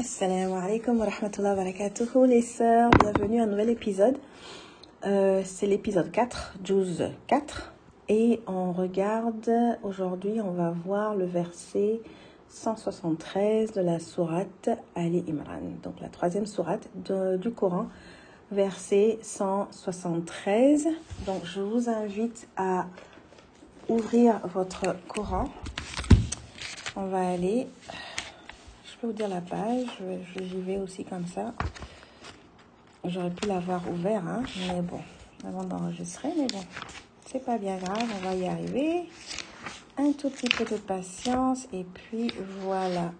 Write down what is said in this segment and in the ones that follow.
Assalamu alaikum wa rahmatullahi wa les sœurs, bienvenue à un nouvel épisode. Euh, C'est l'épisode 4, Juz 4. Et on regarde, aujourd'hui, on va voir le verset 173 de la sourate Ali Imran, donc la troisième sourate du Coran, verset 173. Donc je vous invite à ouvrir votre Coran. On va aller, peux vous dire la page, j'y vais aussi comme ça. J'aurais pu l'avoir ouvert, hein, mais bon, avant d'enregistrer, mais bon, c'est pas bien grave, on va y arriver un tout petit peu de patience et puis voilà.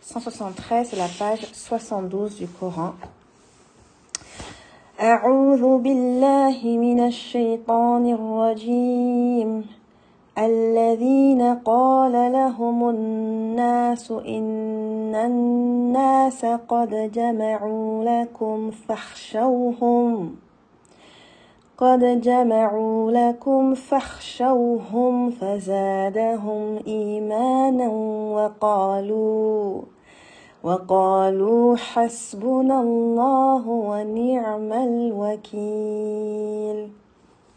173, c'est la page 72 du Coran. أعوذ بالله من الشيطان الرجيم الذين قال لهم الناس إن الناس قد جمعوا لكم فاخشوهم قد جمعوا لكم فاخشوهم فزادهم إيمانا وقالوا وقالوا حسبنا الله ونعم الوكيل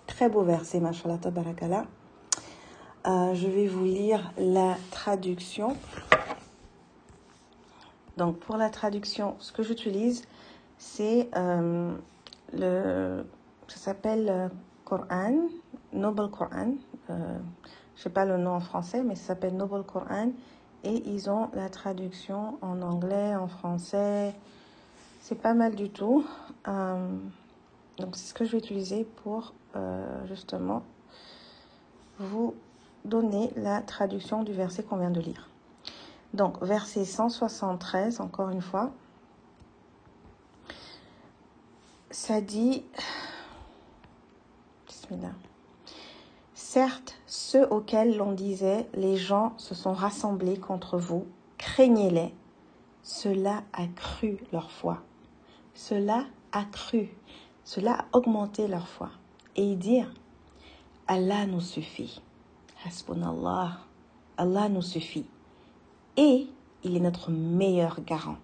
Très beau verset, mashallah, tabarakallah. Euh, je vais vous lire la traduction. Donc, pour la traduction, ce que j'utilise, c'est euh, le ça s'appelle euh, Coran, Noble Coran. Euh, je sais pas le nom en français, mais ça s'appelle Noble Coran. Et ils ont la traduction en anglais, en français. C'est pas mal du tout. Donc c'est ce que je vais utiliser pour justement vous donner la traduction du verset qu'on vient de lire. Donc verset 173, encore une fois. Ça dit Certes, ceux auxquels l'on disait les gens se sont rassemblés contre vous, craignez-les. Cela a cru leur foi. Cela a cru. Cela a augmenté leur foi. Et ils dirent Allah nous suffit. Allah nous suffit. Et il est notre meilleur garant.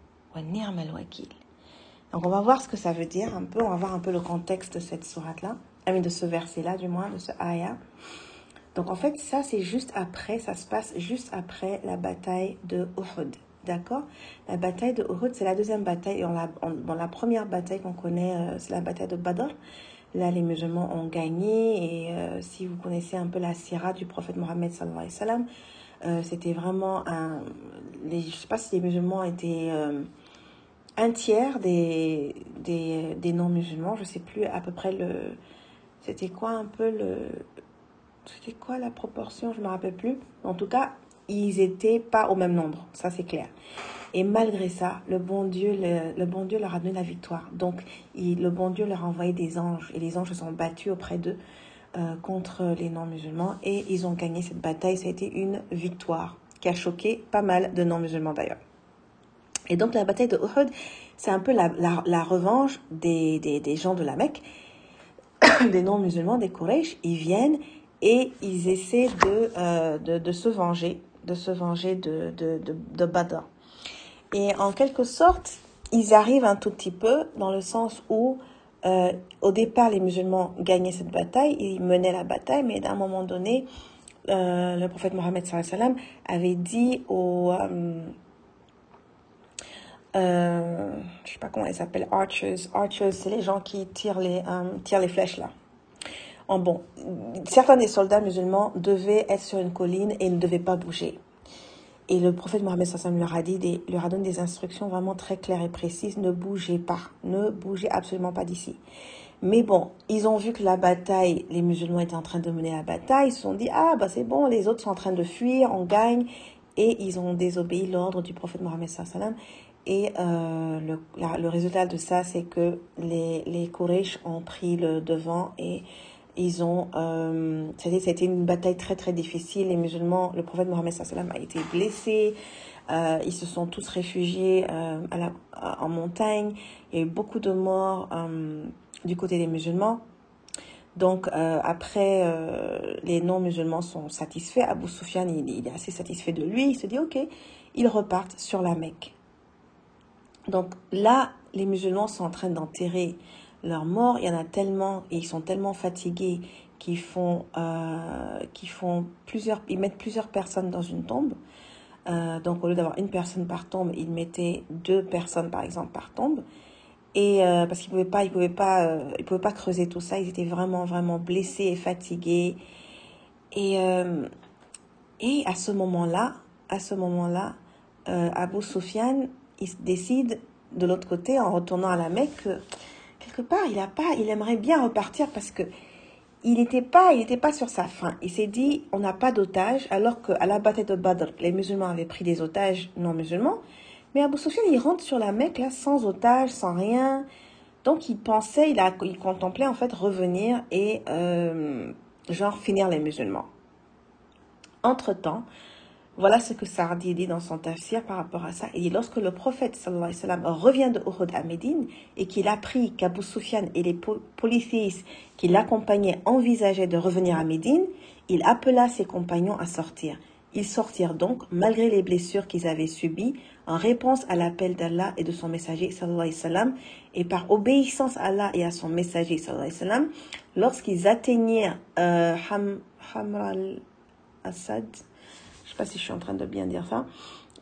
Donc on va voir ce que ça veut dire un peu, on va voir un peu le contexte de cette sourate-là de ce verset-là, du moins, de ce ayah. Donc en fait, ça c'est juste après, ça se passe juste après la bataille de Uhud. D'accord? La bataille de Uhud, c'est la deuxième bataille. La, bon, la première bataille qu'on connaît, euh, c'est la bataille de Badr. Là, les musulmans ont gagné. Et euh, si vous connaissez un peu la sira du prophète Mohammed, sallallahu alayhi wa sallam, euh, c'était vraiment un. Les, je sais pas si les musulmans étaient un tiers des, des, des non-musulmans. Je sais plus à peu près le c'était quoi un peu le. C'était quoi la proportion Je me rappelle plus. En tout cas, ils n'étaient pas au même nombre, ça c'est clair. Et malgré ça, le bon Dieu, le, bon Dieu leur a donné la victoire. Donc, le bon Dieu leur a envoyé des anges et les anges se sont battus auprès d'eux euh, contre les non-musulmans et ils ont gagné cette bataille. Ça a été une victoire qui a choqué pas mal de non-musulmans d'ailleurs. Et donc, la bataille de Uhud, c'est un peu la, revanche des, gens de la Mecque des non-musulmans, des Quraysh, ils viennent et ils essaient de, euh, se venger, de se venger de Badr. Et en quelque sorte, ils arrivent un tout petit peu dans le sens où, euh, au départ, les musulmans gagnaient cette bataille, ils menaient la bataille, mais d'un moment donné, euh, le prophète Mohammed avait dit aux, euh, je sais pas comment elle s'appelle, archers. Archers, c'est les gens qui tirent les, tirent les flèches là. En bon, certains des soldats musulmans devaient être sur une colline et ne devaient pas bouger. Et le prophète Mohammed sallam leur a dit, des, leur a donné des instructions vraiment très claires et précises. Ne bougez pas, ne bougez absolument pas d'ici. Mais bon, ils ont vu que la bataille, les musulmans étaient en train de mener la bataille. Ils se sont dit, ah bah c'est bon, les autres sont en train de fuir, on gagne. Et ils ont désobéi l'ordre du prophète Mohammed sallam. Et euh, le, le résultat de ça, c'est que les, les ont pris le devant et ils ont, euh, c'était une bataille très très difficile. Les musulmans, le prophète Mohammed a été blessé. Euh, ils se sont tous réfugiés euh, à la, en montagne. Il y a eu beaucoup de morts euh, du côté des musulmans. Donc après, les non-musulmans sont satisfaits. Abu Sufyan, il est assez satisfait de lui. Il se dit, ok, ils repartent sur la Mecque. Donc là, les musulmans sont en train d'enterrer leurs morts. Il y en a tellement, ils sont tellement fatigués qu'ils font, euh, font plusieurs, ils mettent plusieurs personnes dans une tombe. Euh, donc au lieu d'avoir une personne par tombe, ils mettaient deux personnes par exemple par tombe. Et euh, parce qu'ils pouvaient pas, ils pouvaient pas, euh, ils pouvaient pas creuser tout ça. Ils étaient vraiment, vraiment blessés et fatigués. Et et à ce moment-là, à ce moment-là, Abu Sufyan, il décide de l'autre côté, en retournant à la Mecque, que quelque part, il a pas, il aimerait bien repartir parce que il n'était pas, il n'était pas sur sa faim. Il s'est dit, on n'a pas d'otages, alors qu'à la bataille de Badr, les musulmans avaient pris des otages non musulmans. Mais Abu Sufyan, il rentre sur la Mecque là, sans otages, sans rien. Donc il pensait, il il contemplait en fait revenir et euh, genre finir les musulmans. Entre-temps, voilà ce que Saadi dit dans son tafsir par rapport à ça. Il dit lorsque le prophète sallallahu alayhi wa sallam revient de Uhud à Médine et qu'il apprit qu'Abu Sufyan et les po- polythéistes qui l'accompagnaient envisageaient de revenir à Médine, il appela ses compagnons à sortir. Ils sortirent donc, malgré les blessures qu'ils avaient subies, en réponse à l'appel d'Allah et de son messager sallallahu alayhi wa sallam, et par obéissance à Allah et à son messager sallallahu alayhi wa sallam, lorsqu'ils atteignirent euh, Ham, Hamr al-Assad, je sais pas si je suis en train de bien dire ça,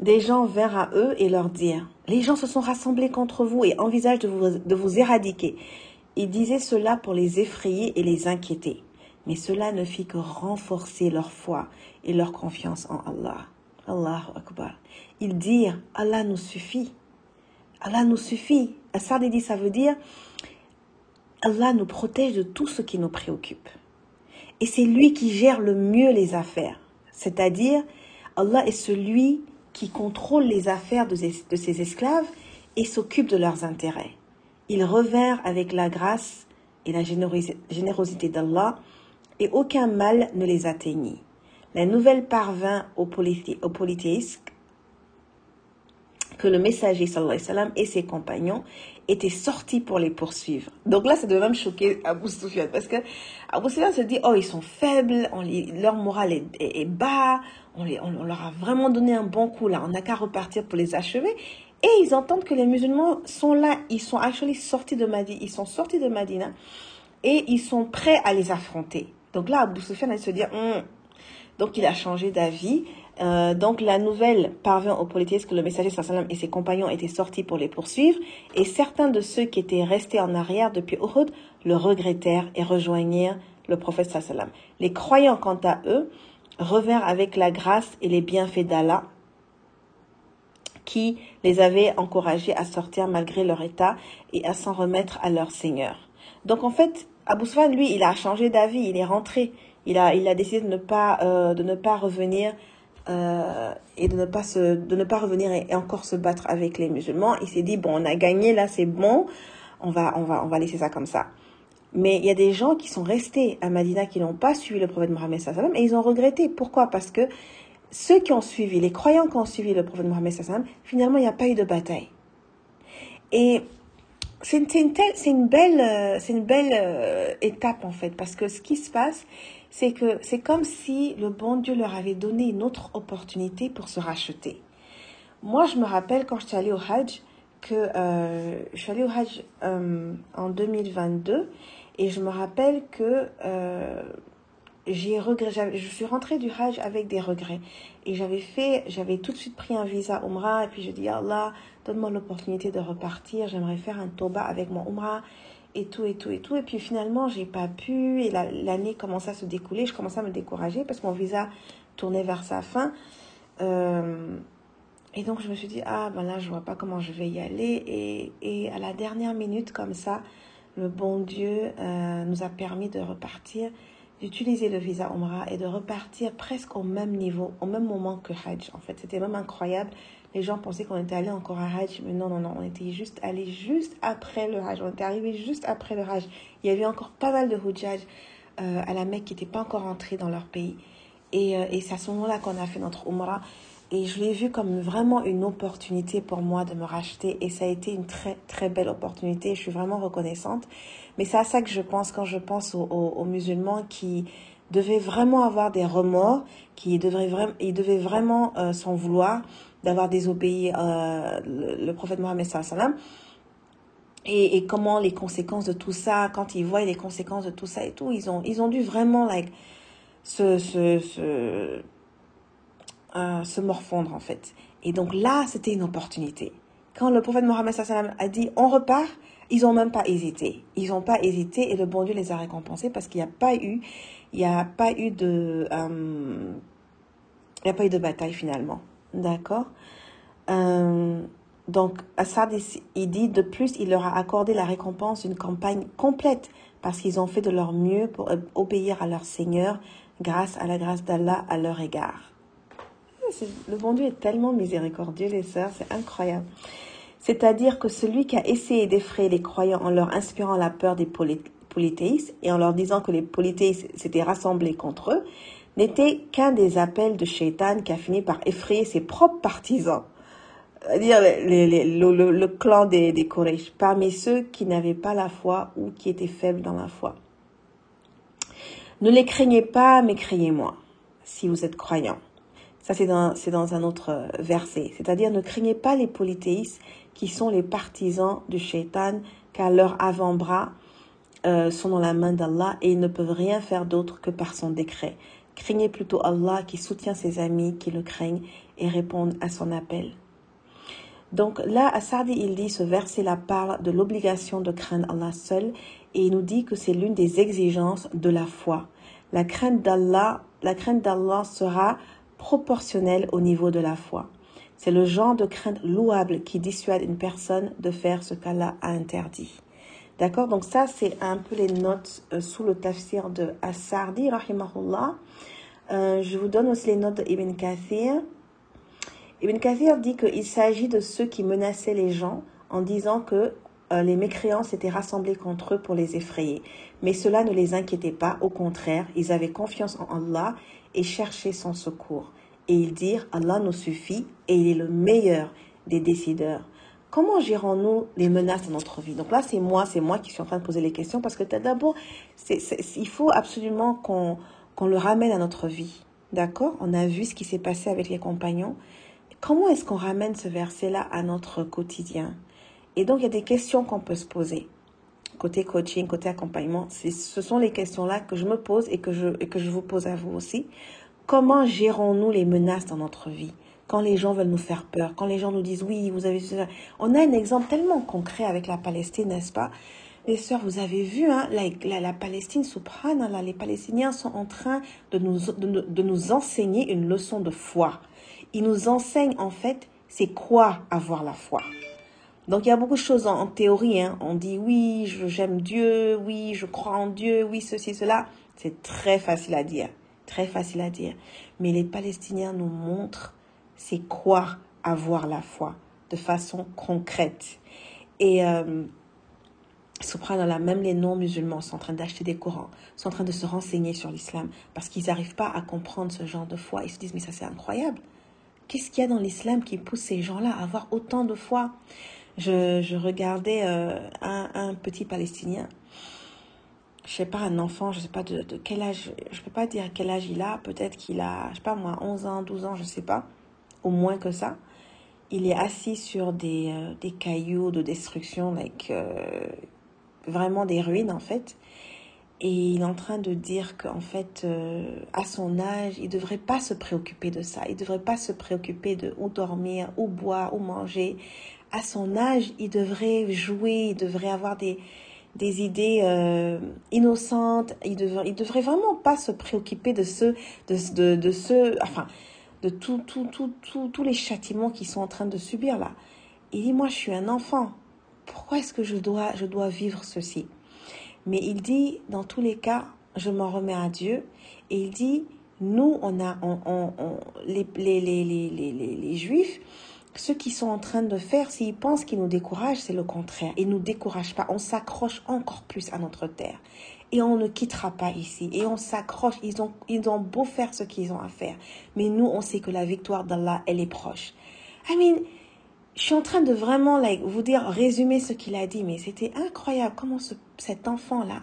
des gens vinrent à eux et leur dirent, les gens se sont rassemblés contre vous et envisagent de vous, de vous éradiquer. Ils disaient cela pour les effrayer et les inquiéter. Mais cela ne fit que renforcer leur foi et leur confiance en Allah. Allahu Akbar. Ils dirent, Allah nous suffit. Allah nous suffit. Assad dit, ça veut dire, Allah nous protège de tout ce qui nous préoccupe. Et c'est lui qui gère le mieux les affaires. C'est-à-dire, Allah est celui qui contrôle les affaires de ses, esclaves et s'occupe de leurs intérêts. Ils revinrent avec la grâce et la générosi- générosité d'Allah et aucun mal ne les atteignit. La nouvelle parvint aux, polythé- que le messager sallallahu et ses compagnons étaient sortis pour les poursuivre. Donc là, ça devait même choquer Abu Sufyan parce que Abu Sufyan se dit, oh, ils sont faibles, leur morale est, bas, on, leur a vraiment donné un bon coup là, on n'a qu'à repartir pour les achever. Et ils entendent que les musulmans sont là, ils sont actually sortis de Madina, ils sont sortis de et ils sont prêts à les affronter. Donc là, Abu Sufyan se dire, Hum, donc il a changé d'avis. Euh, donc la nouvelle parvint aux polythéistes que le messager sallam et ses compagnons étaient sortis pour les poursuivre, et certains de ceux qui étaient restés en arrière depuis Uhud le regrettèrent et rejoignirent le prophète sallam. Les croyants, quant à eux, revinrent avec la grâce et les bienfaits d'Allah qui les avait encouragés à sortir malgré leur état et à s'en remettre à leur Seigneur. Donc en fait, Abu Sufyan, lui, il a changé d'avis, il est rentré, il a, il a décidé de ne pas, euh, de ne pas revenir euh, et de ne pas se, de ne pas revenir et, encore se battre avec les musulmans. Il s'est dit bon, on a gagné là, c'est bon, on va, on va, on va laisser ça comme ça. Mais il y a des gens qui sont restés à Madina qui n'ont pas suivi le prophète Mohammed sallam, et ils ont regretté. Pourquoi? Parce que ceux qui ont suivi, les croyants qui ont suivi le prophète Mohammed sallam, finalement, il n'y a pas eu de bataille. Et c'est une, une, une belle, euh, c'est une belle euh, étape en fait, parce que ce qui se passe, c'est que c'est comme si le bon Dieu leur avait donné une autre opportunité pour se racheter. Moi, je me rappelle quand je suis allée au Hajj, que euh, je suis allée au Hajj euh, en 2022, et je me rappelle que euh, j'ai regret, je suis rentrée du Hajj avec des regrets. Et j'avais fait, j'avais tout de suite pris un visa Umrah. Et puis je dis, Allah, donne-moi l'opportunité de repartir. J'aimerais faire un Toba avec mon Umrah. Et tout, et tout, et tout. Et puis finalement, j'ai pas pu. Et l'année commençait à se découler. Je commençais à me décourager parce que mon visa tournait vers sa fin. Euh, et donc je me suis dit, ah ben là, je vois pas comment je vais y aller. Et, et à la dernière minute, comme ça, le bon Dieu euh, nous a permis de repartir d'utiliser le visa Umrah et de repartir presque au même niveau, au même moment que Hajj. En fait, c'était même incroyable. Les gens pensaient qu'on était allé encore à Hajj, mais non, non, non, on était juste allé juste après le Hajj. On était arrivé juste après le Hajj. Il y avait encore pas mal de Hujjaj euh, à la Mecque qui n'étaient pas encore rentrés dans leur pays. Et, euh, et c'est à ce moment-là qu'on a fait notre Umrah. Et je l'ai vu comme vraiment une opportunité pour moi de me racheter. Et ça a été une très, très belle opportunité. Je suis vraiment reconnaissante. Mais c'est à ça que je pense quand je pense aux, musulmans qui devaient vraiment avoir des remords, qui vraiment, ils devaient vraiment euh, s'en vouloir d'avoir désobéi euh, le, prophète Mohammed sallam. Et, et comment les conséquences de tout ça, quand ils voient les conséquences de tout ça et tout, ils ont, ils ont dû vraiment like, se, se, se euh, se morfondre en fait. Et donc là, c'était une opportunité. Quand le prophète Mohammed a dit on repart, ils n'ont même pas hésité. Ils n'ont pas hésité et le bon Dieu les a récompensés parce qu'il n'y a pas eu, il a pas eu de, euh, il n'y a pas eu de bataille finalement. D'accord. Euh, donc Assad il dit de plus, il leur a accordé la récompense d'une campagne complète parce qu'ils ont fait de leur mieux pour obéir à leur Seigneur grâce à la grâce d'Allah à leur égard le bon Dieu est tellement miséricordieux, les sœurs, c'est incroyable. C'est-à-dire que celui qui a essayé d'effrayer les croyants en leur inspirant la peur des polythéistes et en leur disant que les polythéistes s'étaient rassemblés contre eux, n'était qu'un des appels de Shaitan qui a fini par effrayer ses propres partisans. C'est-à-dire le, clan des, des parmi ceux qui n'avaient pas la foi ou qui étaient faibles dans la foi. Ne les craignez pas, mais craignez-moi, si vous êtes croyants. Ça, c'est dans, dans un autre euh, verset. C'est-à-dire, ne craignez pas les polythéistes qui sont les partisans du shaitan, car leurs avant-bras euh, sont dans la main d'Allah et ils ne peuvent rien faire d'autre que par son décret. Craignez plutôt Allah qui soutient ses amis qui le craignent et répondent à son appel. Donc là, Asadi, il dit, ce verset-là parle de l'obligation de craindre Allah seul et il nous dit que c'est l'une des exigences de la foi. La crainte d'Allah, sera proportionnel au niveau de la foi. C'est le genre de crainte louable qui dissuade une personne de faire ce qu'Allah a interdit. D'accord? Donc ça, c'est un peu les notes euh, sous le tafsir de As-Sardi, rahimahullah. Euh, je vous donne aussi les notes d'Ibn Kathir. Ibn Kathir dit qu'il s'agit de ceux qui menaçaient les gens en disant que euh, les mécréants s'étaient rassemblés contre eux pour les effrayer. Mais cela ne les inquiétait pas, au contraire, ils avaient confiance en Allah et chercher son secours. Et ils dirent, Allah nous suffit et il est le meilleur des décideurs. Comment gérons-nous les menaces dans notre vie? Donc là, c'est moi, c'est moi qui suis en train de poser les questions parce que d'abord, il faut absolument qu'on le ramène à notre vie. D'accord? On a vu ce qui s'est passé avec les compagnons. Comment est-ce qu'on ramène ce verset-là à notre quotidien? Et donc, il y a des questions qu'on peut se poser. Côté coaching, côté accompagnement, ce sont les questions-là que je me pose et que je, et que je vous pose à vous aussi. Comment gérons-nous les menaces dans notre vie? Quand les gens veulent nous faire peur, quand les gens nous disent oui, vous avez... On a un exemple tellement concret avec la Palestine, n'est-ce pas? Les sœurs, vous avez vu, hein, la, la, Palestine, subhanallah, les Palestiniens sont en train de nous, de, nous enseigner une leçon de foi. Ils nous enseignent en fait, c'est quoi avoir la foi. Donc il y a beaucoup de choses en, théorie. Hein. On dit oui, j'aime Dieu, oui, je crois en Dieu, oui, ceci, cela. C'est très facile à dire, très facile à dire. Mais les Palestiniens nous montrent c'est quoi avoir la foi de façon concrète. Et euh, là même les non-musulmans sont en train d'acheter des courants, sont en train de se renseigner sur l'islam parce qu'ils n'arrivent pas à comprendre ce genre de foi. Ils se disent mais ça c'est incroyable. Qu'est-ce qu'il y a dans l'islam qui pousse ces gens-là à avoir autant de foi? Je, regardais euh, un, petit Palestinien. Je sais pas, un enfant, je sais pas de, quel âge, je peux pas dire quel âge il a. Peut-être qu'il a, je sais pas moi, 11 ans, 12 ans, je sais pas. Au moins que ça. Il est assis sur des, euh, des cailloux de destruction, like, euh, vraiment des ruines en fait. Et il est en train de dire qu'en fait, euh, à son âge, il ne devrait pas se préoccuper de ça. Il ne devrait pas se préoccuper de où dormir, où boire, où manger. À son âge, il devrait jouer, il devrait avoir des, des idées innocentes. Il devrait, il devrait vraiment pas se préoccuper de ce, de, de, de ce, enfin, de tous les châtiments qu'ils sont en train de subir là. Il dit, moi, je suis un enfant. Pourquoi est-ce que je dois, je dois vivre ceci? Mais il dit, dans tous les cas, je m'en remets à Dieu. Et il dit, nous, on a, on, on, les, les, les, les, Juifs, ce qu'ils sont en train de faire, s'ils pensent qu'ils nous découragent, c'est le contraire. Ils ne nous découragent pas. On s'accroche encore plus à notre terre. Et on ne quittera pas ici. Et on s'accroche. Ils ont, ils ont beau faire ce qu'ils ont à faire. Mais nous, on sait que la victoire d'Allah, elle est proche. I mean, je suis en train de vraiment like, vous dire, résumer ce qu'il a dit, mais c'était incroyable comment ce, cet enfant-là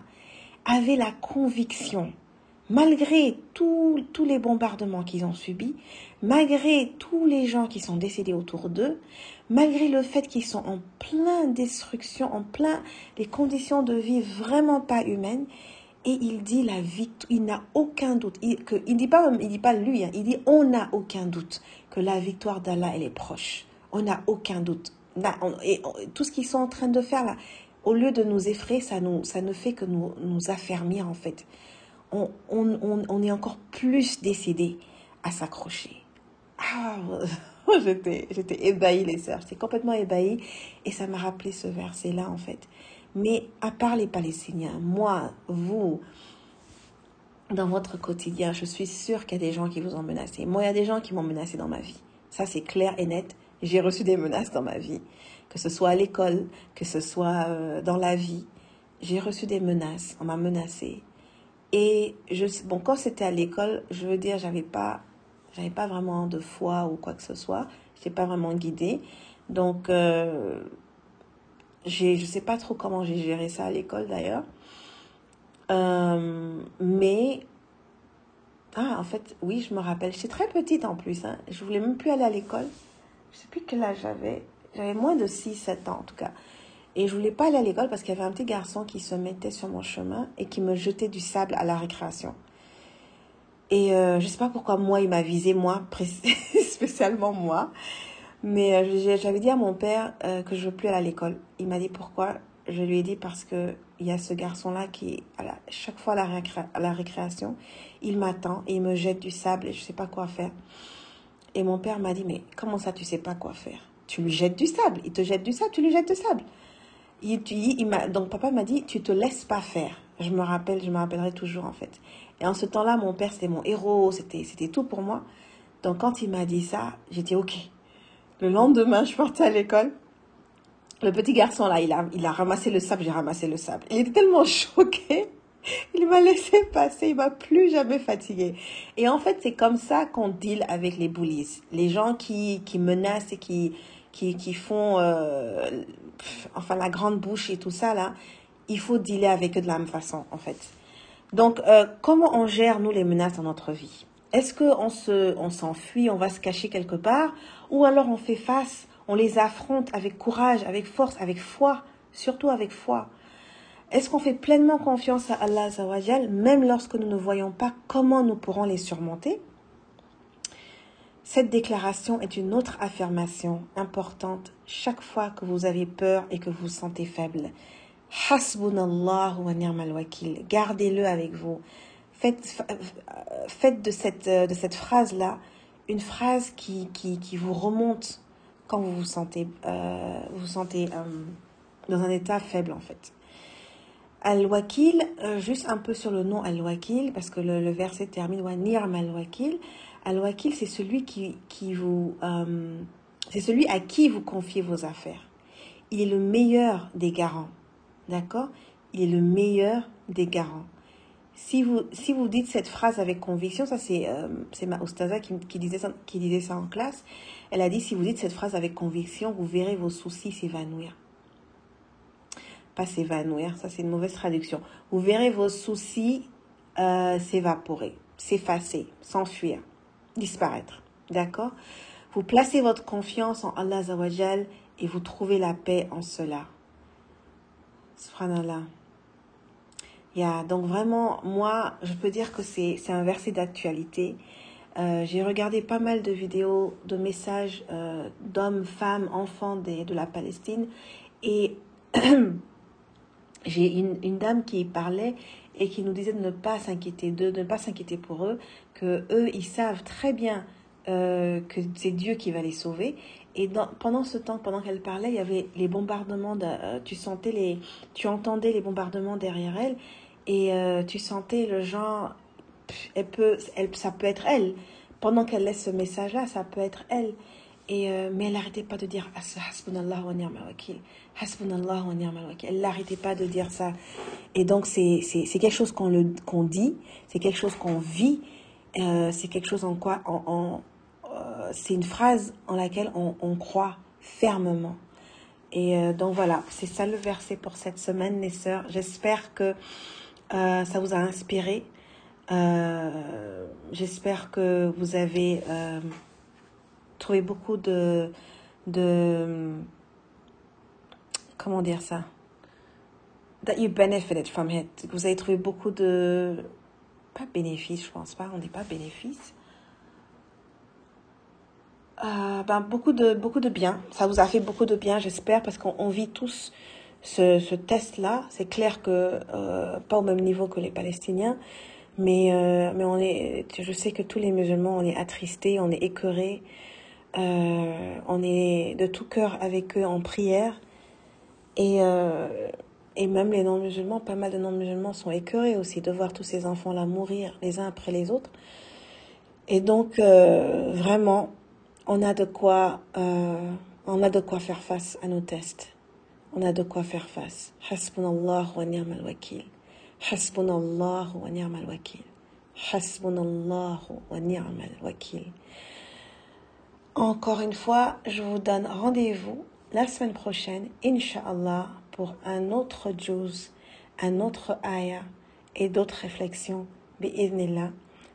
avait la conviction, malgré tous les bombardements qu'ils ont subis, malgré tous les gens qui sont décédés autour d'eux, malgré le fait qu'ils sont en plein destruction, en plein les conditions de vie vraiment pas humaines, et il dit la victoire, il n'a aucun doute, il, que, il dit pas, il dit pas lui, hein, il dit on n'a aucun doute que la victoire d'Allah elle est proche. On n'a aucun doute. Et tout ce qu'ils sont en train de faire là, au lieu de nous effrayer, ça, nous, ça ne fait que nous, nous affermir en fait. On, on, on, est encore plus décidé à s'accrocher. Ah, j'étais, j'étais ébahie les sœurs, j'étais complètement ébahie et ça m'a rappelé ce verset-là en fait. Mais à part les Palestiniens, moi, vous, dans votre quotidien, je suis sûre qu'il y a des gens qui vous ont menacé. Moi, il y a des gens qui m'ont menacé dans ma vie. Ça, c'est clair et net. J'ai reçu des menaces dans ma vie, que ce soit à l'école, que ce soit euh, dans la vie. J'ai reçu des menaces, on m'a menacé. Et je, bon, quand c'était à l'école, je veux dire, j'avais pas, j'avais pas vraiment de foi ou quoi que ce soit. Je pas vraiment guidée. Donc, euh, j'ai, je sais pas trop comment j'ai géré ça à l'école d'ailleurs. Euh, mais, ah, en fait, oui, je me rappelle. J'étais très petite en plus. Hein. Je voulais même plus aller à l'école je sais plus quel âge j'avais. J'avais moins de 6-7 ans en tout cas. Et je voulais pas aller à l'école parce qu'il y avait un petit garçon qui se mettait sur mon chemin et qui me jetait du sable à la récréation. Et euh, je sais pas pourquoi moi, il m'a visé, moi, spécialement moi. Mais euh, j'avais dit à mon père euh, que je veux plus aller à l'école. Il m'a dit pourquoi? Je lui ai dit parce que il y a ce garçon-là qui, à chaque fois à la, à la récréation, il m'attend et il me jette du sable et je sais pas quoi faire. Et mon père m'a dit, mais comment ça, tu sais pas quoi faire? Tu lui jettes du sable. Il te jette du sable, tu lui jettes du sable. Il, donc papa m'a dit, tu te laisses pas faire. Je me rappelle, je me rappellerai toujours en fait. Et en ce temps-là, mon père, c'était mon héros, c'était, c'était tout pour moi. Donc quand il m'a dit ça, j'étais OK. Le lendemain, je partais à l'école. Le petit garçon là, il a, il a ramassé le sable, j'ai ramassé le sable. Il était tellement choqué il m'a laissé passer, il m'a plus jamais fatigué. Et en fait, c'est comme ça qu'on deal avec les bullies. Les gens qui, qui menacent et qui, qui, qui font, euh, enfin, la grande bouche et tout ça, là, il faut dealer avec eux de la même façon, en fait. Donc, euh, comment on gère, nous, les menaces dans notre vie? Est-ce qu'on se, on s'enfuit, on va se cacher quelque part? Ou alors on fait face, on les affronte avec courage, avec force, avec foi, surtout avec foi? Est-ce qu'on fait pleinement confiance à Allah Zawajal, même lorsque nous ne voyons pas comment nous pourrons les surmonter? Cette déclaration est une autre affirmation importante chaque fois que vous avez peur et que vous vous sentez faible. Hasbunallah wa ni'mal wakil. Gardez-le avec vous. Faites, de cette, de cette phrase-là une phrase qui, qui, qui, vous remonte quand vous vous sentez, euh, vous, sentez euh, dans un état faible en fait. Al-Wakil, euh, juste un peu sur le nom Al-Wakil, parce que le, verset termine wa ni'm al-Wakil. Al-Wakil, c'est celui qui, qui vous, euh, c'est celui à qui vous confiez vos affaires. Il est le meilleur des garants, d'accord? Il est le meilleur des garants. Si vous, si vous dites cette phrase avec conviction, ça c'est euh, c'est qui, qui, disait ça, qui disait ça en classe, elle a dit si vous dites cette phrase avec conviction, vous verrez vos soucis s'évanouir pas s'évanouir, ça c'est une mauvaise traduction. Vous verrez vos soucis euh, s'évaporer, s'effacer, s'enfuir, disparaître. D'accord? Vous placez votre confiance en Allah Zawajal et vous trouvez la paix en cela. Subhanallah. Yeah, donc vraiment, moi, je peux dire que c'est un verset d'actualité. Euh, j'ai regardé pas mal de vidéos, de messages euh, d'hommes, femmes, enfants de la Palestine. Et j'ai une, une dame qui parlait et qui nous disait de ne pas s'inquiéter d'eux, de ne pas s'inquiéter pour eux, que eux, ils savent très bien euh, que c'est Dieu qui va les sauver. Et pendant ce temps, pendant qu'elle parlait, il y avait les bombardements. De, euh, tu sentais les, tu entendais les bombardements derrière elle, et euh, tu sentais le genre, elle peut, elle, ça peut être elle. Pendant qu'elle laisse ce message-là, ça peut être elle. Et euh, mais elle n'arrêtait pas de dire As- Hasbunallah wa ni'mal wakil. Hasbunallah wa ni'mal wakil. Elle n'arrêtait pas de dire ça. Et donc c'est quelque chose qu'on le qu'on dit, c'est quelque chose qu'on vit, euh, c'est quelque chose en quoi en, en euh, c'est une phrase en laquelle on, on croit fermement. Et euh, donc voilà, c'est ça le verset pour cette semaine, les sœurs. J'espère que euh, ça vous a inspiré. J'espère que vous avez trouvé beaucoup de, de comment dire ça, that you benefited from it. Vous avez trouvé beaucoup de pas bénéfices, je pense pas. On dit pas bénéfices. Euh, ben, beaucoup de beaucoup de bien. Ça vous a fait beaucoup de bien, j'espère, parce qu'on on vit tous ce, ce test-là. C'est clair que euh, pas au même niveau que les Palestiniens, mais euh, mais on est. Je sais que tous les musulmans, on est attristés, on est écœurés, euh, on est de tout cœur avec eux en prière, et euh, et même les non-musulmans, pas mal de non-musulmans sont écœurés aussi de voir tous ces enfants-là mourir les uns après les autres. Et donc euh, vraiment, on a de quoi, on a de quoi faire face à nos tests. On a de quoi faire face. Hasbunallah wa wakil. Hasbunallah wa wakil. Hasbunallah wa ni'mal wakil. Encore une fois, je vous donne rendez-vous la semaine prochaine, Inch'Allah, pour un autre juz, un autre ayah et d'autres réflexions. Bi'idhnillah.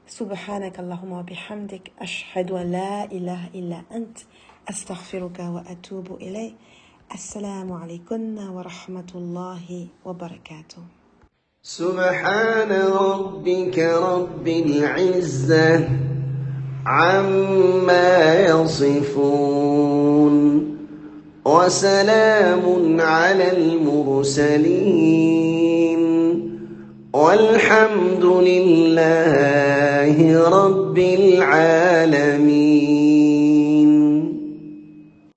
سبحانك اللهم وبحمدك أشهد أن لا إله إلا أنت أستغفرك وأتوب إليك السلام عليكم ورحمة الله وبركاته سبحان ربك رب العزة عما يصفون وسلام على المرسلين والحمد لله رب العالمين